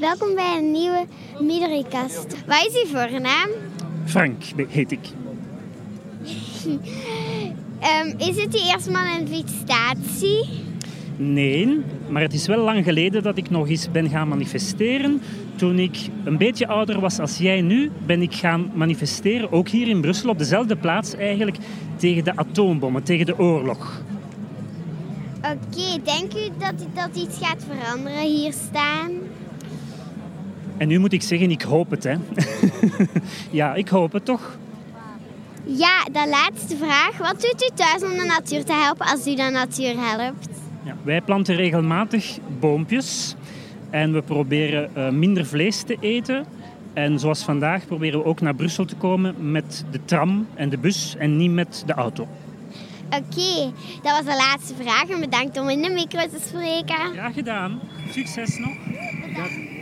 Welkom bij een nieuwe Midorikast. Wat is uw voornaam? Frank heet ik. Ehm, is het de eerste manifestatie? Nee, maar het is wel lang geleden dat ik nog eens ben gaan manifesteren. Toen ik een beetje ouder was als jij nu, ben ik gaan manifesteren, ook hier in Brussel, op dezelfde plaats eigenlijk, tegen de atoombommen, tegen de oorlog. Oké, denk u dat, dat iets gaat veranderen hier staan? En nu moet ik zeggen, ik hoop het, hè. ja, ik hoop het toch. Ja, de laatste vraag. Wat doet u thuis om de natuur te helpen als u de natuur helpt? Ja, wij planten regelmatig boompjes en we proberen uh, minder vlees te eten. En zoals vandaag proberen we ook naar Brussel te komen met de tram en de bus en niet met de auto. Oké, dat was de laatste vraag en bedankt om in de micro te spreken. Graag gedaan. Succes nog. Bedankt.